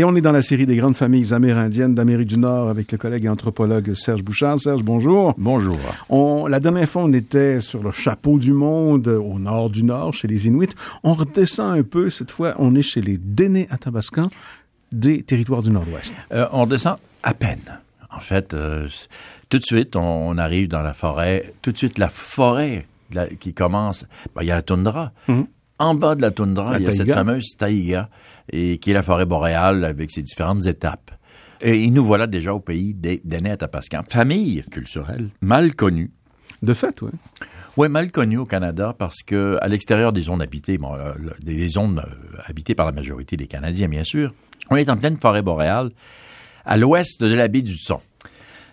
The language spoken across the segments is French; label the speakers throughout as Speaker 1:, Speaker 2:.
Speaker 1: Et on est dans la série des grandes familles amérindiennes d'Amérique du Nord avec le collègue et anthropologue Serge Bouchard. Serge, bonjour.
Speaker 2: Bonjour.
Speaker 1: On, la dernière fois, on était sur le chapeau du monde, au nord du Nord, chez les Inuits. On redescend un peu. Cette fois, on est chez les Dénés Athabascans des territoires du Nord-Ouest.
Speaker 2: Euh, on descend à peine. En fait, euh, tout de suite, on, arrive dans la forêt. Tout de suite, la forêt qui commence, ben, il y a la toundra. Mhm. En bas de la toundra, il y a cette fameuse taïga et qui est la forêt boréale avec ses différentes étapes. Et nous voilà déjà au pays des à Pascal. Famille culturelle, mal connue.
Speaker 1: De fait, oui.
Speaker 2: Oui, mal connue au Canada parce que à l'extérieur des zones habitées, bon, euh, des zones euh, habitées par la majorité des Canadiens, bien sûr, on est en pleine forêt boréale, à l'ouest de la baie du Son.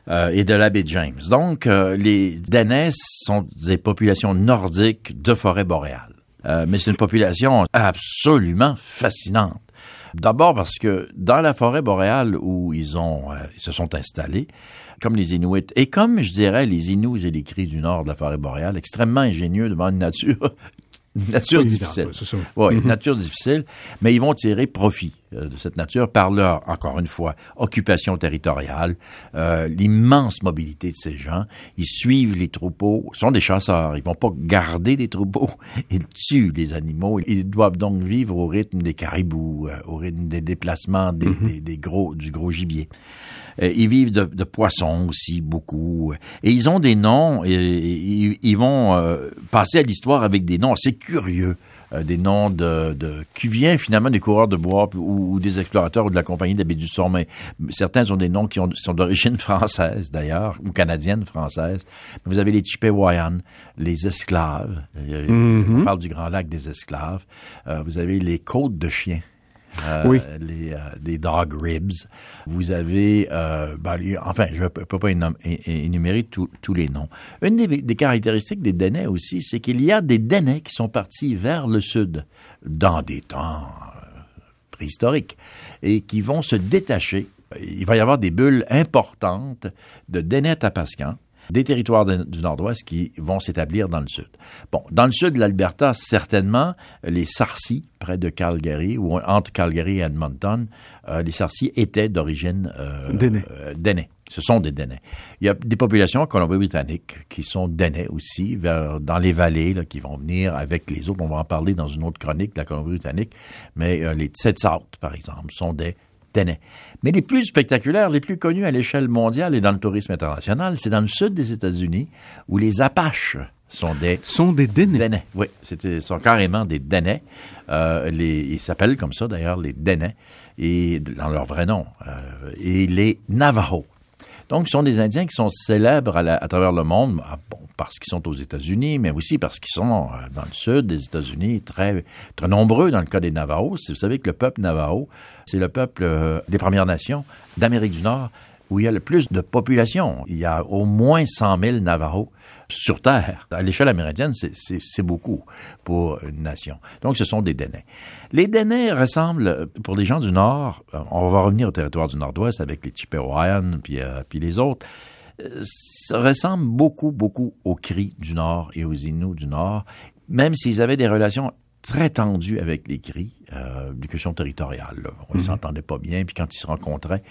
Speaker 2: Euh, et de la baie James. Donc, les Danais sont des populations nordiques de forêt boréale. Mais c'est une population absolument fascinante. D'abord parce que dans la forêt boréale où ils ont, euh, ils se sont installés, comme les Inuits, et comme je dirais les Inuits et les Cris du nord de la forêt boréale, extrêmement ingénieux devant une nature une nature difficile. Oui, une mm-hmm. nature difficile, mais ils vont tirer profit euh, de cette nature par leur, encore une fois, occupation territoriale, euh, l'immense mobilité de ces gens. Ils suivent les troupeaux, sont des chasseurs. Ils vont pas garder des troupeaux, ils tuent les animaux. Ils doivent donc vivre au rythme des caribous, euh, au rythme des déplacements des, mm-hmm. des, des gros, du gros gibier. Euh, ils vivent de, de, poissons aussi beaucoup. Et ils ont des noms, et, ils vont euh, passer à l'histoire avec des noms assez curieux. Euh, des noms de, de, qui viennent finalement des coureurs de bois ou, des explorateurs ou de la compagnie d'Abbé du mais certains ont des noms qui ont, sont d'origine française d'ailleurs, ou canadienne française. Vous avez les Chippewayan, les esclaves, mm-hmm. on parle du Grand Lac des esclaves. vous avez les côtes de chiens. Euh, oui. les, euh, des dog ribs. Vous avez, euh, ben, enfin, je ne peux pas énumérer tous les noms. Une des, caractéristiques des Dénais aussi, c'est qu'il y a des Dénais qui sont partis vers le sud dans des temps préhistoriques et qui vont se détacher. Il va y avoir des bulles importantes de Dénais tapascans des territoires du Nord-Ouest qui vont s'établir dans le sud. Bon, dans le sud de l'Alberta, certainement, les Sarcis, près de Calgary, ou entre Calgary et Edmonton, euh, les Sarcis étaient d'origine euh, euh Ce sont des Dénais. Il y a des populations colombie-britanniques qui sont Dénais aussi, vers, dans les vallées, là, qui vont venir avec les autres. On va en parler dans une autre chronique de la Colombie-Britannique. Mais euh, les Tsetsaut, par exemple, sont des mais les plus spectaculaires, les plus connus à l'échelle mondiale et dans le tourisme international, c'est dans le sud des États-Unis où les Apaches sont des
Speaker 1: sont des Dénais.
Speaker 2: Oui, c'est sont carrément des Dénais. Euh, les, ils s'appellent comme ça d'ailleurs les Dénais et dans leur vrai nom. Euh, et les Navajos. Donc, ce sont des Indiens qui sont célèbres à, travers le monde, ah, bon, parce qu'ils sont aux États-Unis, mais aussi parce qu'ils sont euh, dans le sud des États-Unis, très, très nombreux dans le cas des Navajos. Vous savez que le peuple Navajo, c'est le peuple euh, des Premières Nations d'Amérique du Nord où il y a le plus de population. Il y a au moins 100 000 Navajos sur Terre. À l'échelle amérindienne, c'est beaucoup pour une nation. Donc, ce sont des Dénais. Les Dénais ressemblent, pour les gens du Nord, euh, on va revenir au territoire du Nord-Ouest avec les Chippewayan puis, euh, puis les autres, ça ressemble beaucoup, beaucoup aux Cris du Nord et aux Inuits du Nord, même s'ils avaient des relations très tendues avec les Cris, euh, des questions territoriales. On ne mhm. s'entendait pas bien, puis quand ils se rencontraient,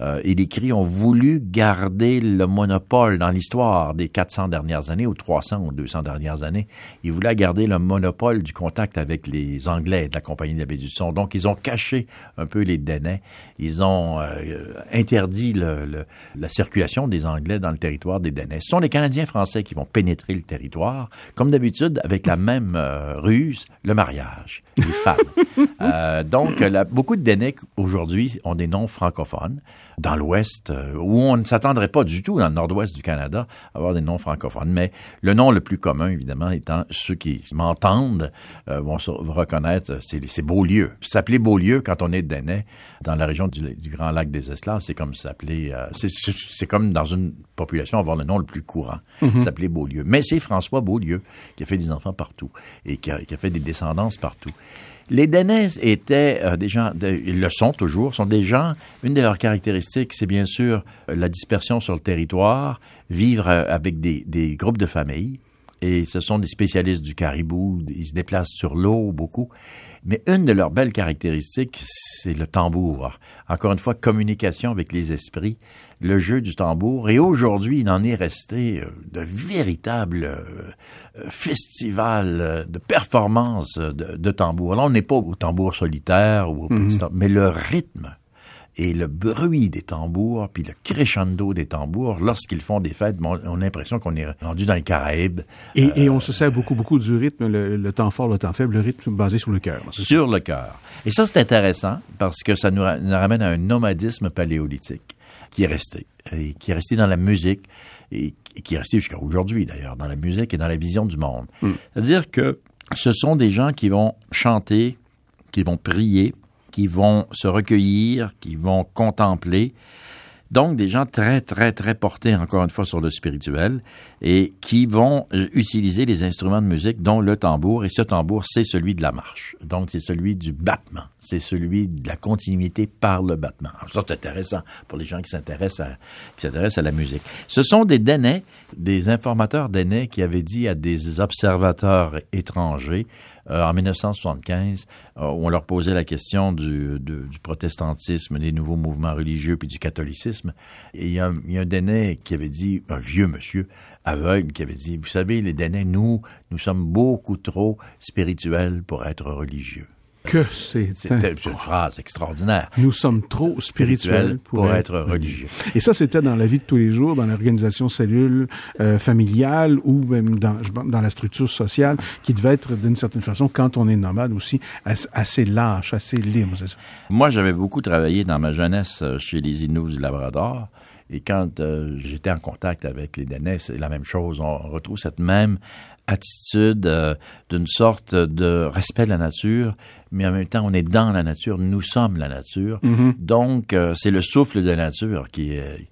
Speaker 2: euh, et les ont voulu garder le monopole dans l'histoire des 400 dernières années, ou 300 ou 200 dernières années. Ils voulaient garder le monopole du contact avec les Anglais de la Compagnie de la Baie du Son. Donc, ils ont caché un peu les Dénais. Ils ont euh, interdit le, la circulation des Anglais dans le territoire des Dénais. Ce sont les Canadiens français qui vont pénétrer le territoire, comme d'habitude, avec la même euh, ruse, le mariage, les femmes. Euh, donc, beaucoup de Dénais aujourd'hui ont des noms francophones dans l'Ouest, euh, où on ne s'attendrait pas du tout, dans le Nord-Ouest du Canada, à avoir des noms francophones. Mais le nom le plus commun, évidemment, étant ceux qui m'entendent euh, vont se reconnaître, c'est Beaulieu. S'appeler Beaulieu quand on est Dénais, dans la région du, Grand Lac des Esclaves, c'est comme s'appeler, c'est comme dans une population avoir le nom le plus courant, mm-hmm. s'appeler Beaulieu. Mais c'est François Beaulieu qui a fait des enfants partout et qui a, qui a fait des descendances partout. Les Dénais étaient euh, des gens, ils le sont toujours, sont des gens, une de leurs caractéristiques, c'est bien sûr euh, la dispersion sur le territoire, vivre euh, avec des, des groupes de familles, et ce sont des spécialistes du caribou. Ils se déplacent sur l'eau beaucoup. Mais une de leurs belles caractéristiques, c'est le tambour. Encore une fois, communication avec les esprits, le jeu du tambour. Et aujourd'hui, il en est resté euh, de véritables euh, festivals de performances de, de tambour. Là, on n'est pas au tambour solitaire ou au petit tambour, mais le rythme et le bruit des tambours, puis le crescendo des tambours, lorsqu'ils font des fêtes, on a l'impression qu'on est rendu dans les Caraïbes.
Speaker 1: Et, et, on se sert beaucoup, beaucoup du rythme, le, le, temps fort, le temps faible, le rythme basé sur le cœur.
Speaker 2: Sur le cœur. Et ça, c'est intéressant parce que ça nous, nous, ramène à un nomadisme paléolithique qui est resté, et qui est resté dans la musique, et qui est resté jusqu'à aujourd'hui d'ailleurs, dans la musique et dans la vision du monde. Mm. C'est-à-dire que ce sont des gens qui vont chanter, qui vont prier, qui vont se recueillir, qui vont contempler. Donc, des gens très, très, très portés, encore une fois, sur le spirituel et qui vont euh, utiliser les instruments de musique, dont le tambour. Et ce tambour, c'est celui de la marche. Donc, c'est celui du battement. C'est celui de la continuité par le battement. Alors, ça, c'est intéressant pour les gens qui s'intéressent à, qui s'intéressent à la musique. Ce sont des Dénais, des informateurs Dénais qui avaient dit à des observateurs étrangers euh, en 1975, euh, on leur posait la question du, du protestantisme, des nouveaux mouvements religieux, puis du catholicisme. Et il y a un, il y a un qui avait dit, un vieux monsieur aveugle, qui avait dit, vous savez, les Dénais, nous, nous sommes beaucoup trop spirituels pour être religieux.
Speaker 1: Que c'est
Speaker 2: C'était une phrase extraordinaire.
Speaker 1: Nous sommes trop spirituels pour,
Speaker 2: pour être, religieux.
Speaker 1: Et ça, c'était dans la vie de tous les jours, dans l'organisation cellule euh, familiale ou même dans, dans la structure sociale, qui devait être d'une certaine façon, quand on est nomade aussi, assez lâche, assez libre. Ça.
Speaker 2: Moi, j'avais beaucoup travaillé dans ma jeunesse chez les Inuits du Labrador. Et quand euh, j'étais en contact avec les Dénais, c'est la même chose. On retrouve cette même attitude euh, d'une sorte de respect de la nature, mais en même temps, on est dans la nature, nous sommes la nature. Mm -hmm. Donc, euh, c'est le souffle de la nature qui est...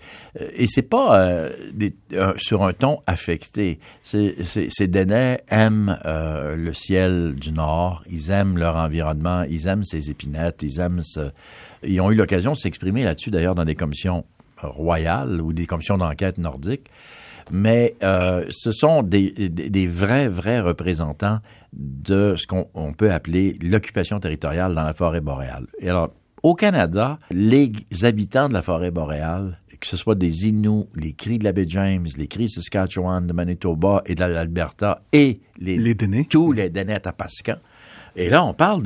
Speaker 2: et c'est pas euh, des, sur un ton affecté. Ces Dénais aiment le ciel du Nord, ils aiment leur environnement, ils aiment ces épinettes, ils aiment ce... Ils ont eu l'occasion de s'exprimer là-dessus, d'ailleurs, dans des commissions royales ou des commissions d'enquête nordiques mais euh, ce sont des, des, des, vrais, vrais représentants de ce qu'on peut appeler l'occupation territoriale dans la forêt boréale. Et alors, au Canada, les habitants de la forêt boréale, que ce soit des Inuits, les cris de la baie James, les cris Saskatchewan, de Manitoba et de l'Alberta, et les,
Speaker 1: les Dénés.
Speaker 2: tous les Dénés Atapascan, et là, on parle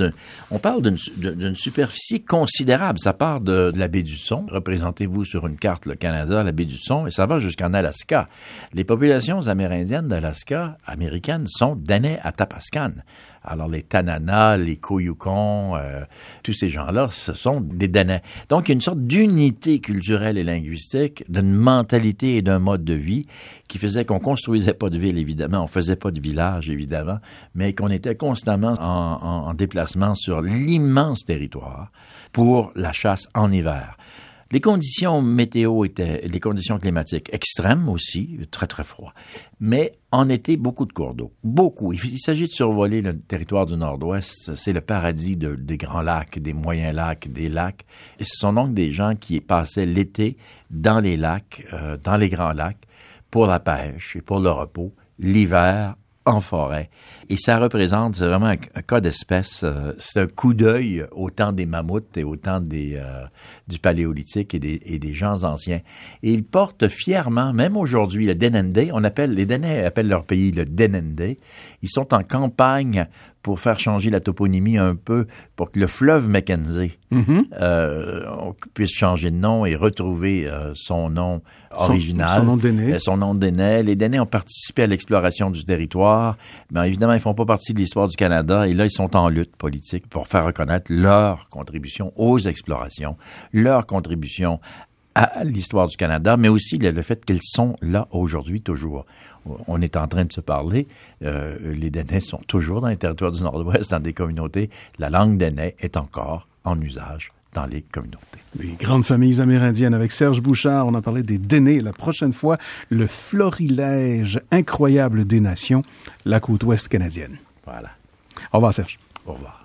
Speaker 2: d'une, superficie considérable. Ça part de, la baie du Son. Représentez-vous sur une carte le Canada, la baie du Son, et ça va jusqu'en Alaska. Les populations amérindiennes d'Alaska, américaines, sont Danais Atapascan. Alors les Tanana, les Koyukon, euh, tous ces gens-là, ce sont des Danais. Donc il y a une sorte d'unité culturelle et linguistique, d'une mentalité et d'un mode de vie qui faisait qu'on construisait pas de ville, évidemment, on faisait pas de village, évidemment, mais qu'on était constamment en, en, en déplacement sur l'immense territoire pour la chasse en hiver. Les conditions météo étaient, les conditions climatiques extrêmes aussi, très très froid. Mais en été, beaucoup de cours d'eau. Beaucoup. Il s'agit de survoler le territoire du Nord-Ouest. C'est le paradis de, des grands lacs, des moyens lacs, des lacs. Et ce sont donc des gens qui passaient l'été dans les lacs, euh, dans les grands lacs, pour la pêche et pour le repos. L'hiver, en forêt. Et ça représente vraiment un, un cas d'espèce. Euh, c'est un coup d'œil au temps des mammouths et au temps des, euh, du paléolithique et des, et des gens anciens. Et ils portent fièrement, même aujourd'hui, le Denende. On appelle, les Dénais appellent leur pays le Denende. Ils sont en campagne pour faire changer la toponymie un peu, pour que le fleuve Mackenzie mm -hmm. euh, puisse changer de nom et retrouver euh, son nom original.
Speaker 1: Son, son nom d'aîné.
Speaker 2: Son nom d'aîné. Les Dénais ont participé à l'exploration du territoire, mais évidemment, font pas partie de l'histoire du Canada et là, ils sont en lutte politique pour faire reconnaître leur contribution aux explorations, leur contribution à l'histoire du Canada, mais aussi le, le fait qu'ils sont là aujourd'hui toujours on est en train de se parler. Euh, les Dénais sont toujours dans les territoires du Nord-Ouest, dans des communautés. La langue Dénais est encore en usage dans les communautés.
Speaker 1: Les grandes familles amérindiennes avec Serge Bouchard, on a parlé des Dénés. La prochaine fois, le florilège incroyable des nations, la côte ouest canadienne.
Speaker 2: Voilà.
Speaker 1: Au revoir Serge.
Speaker 2: Au revoir.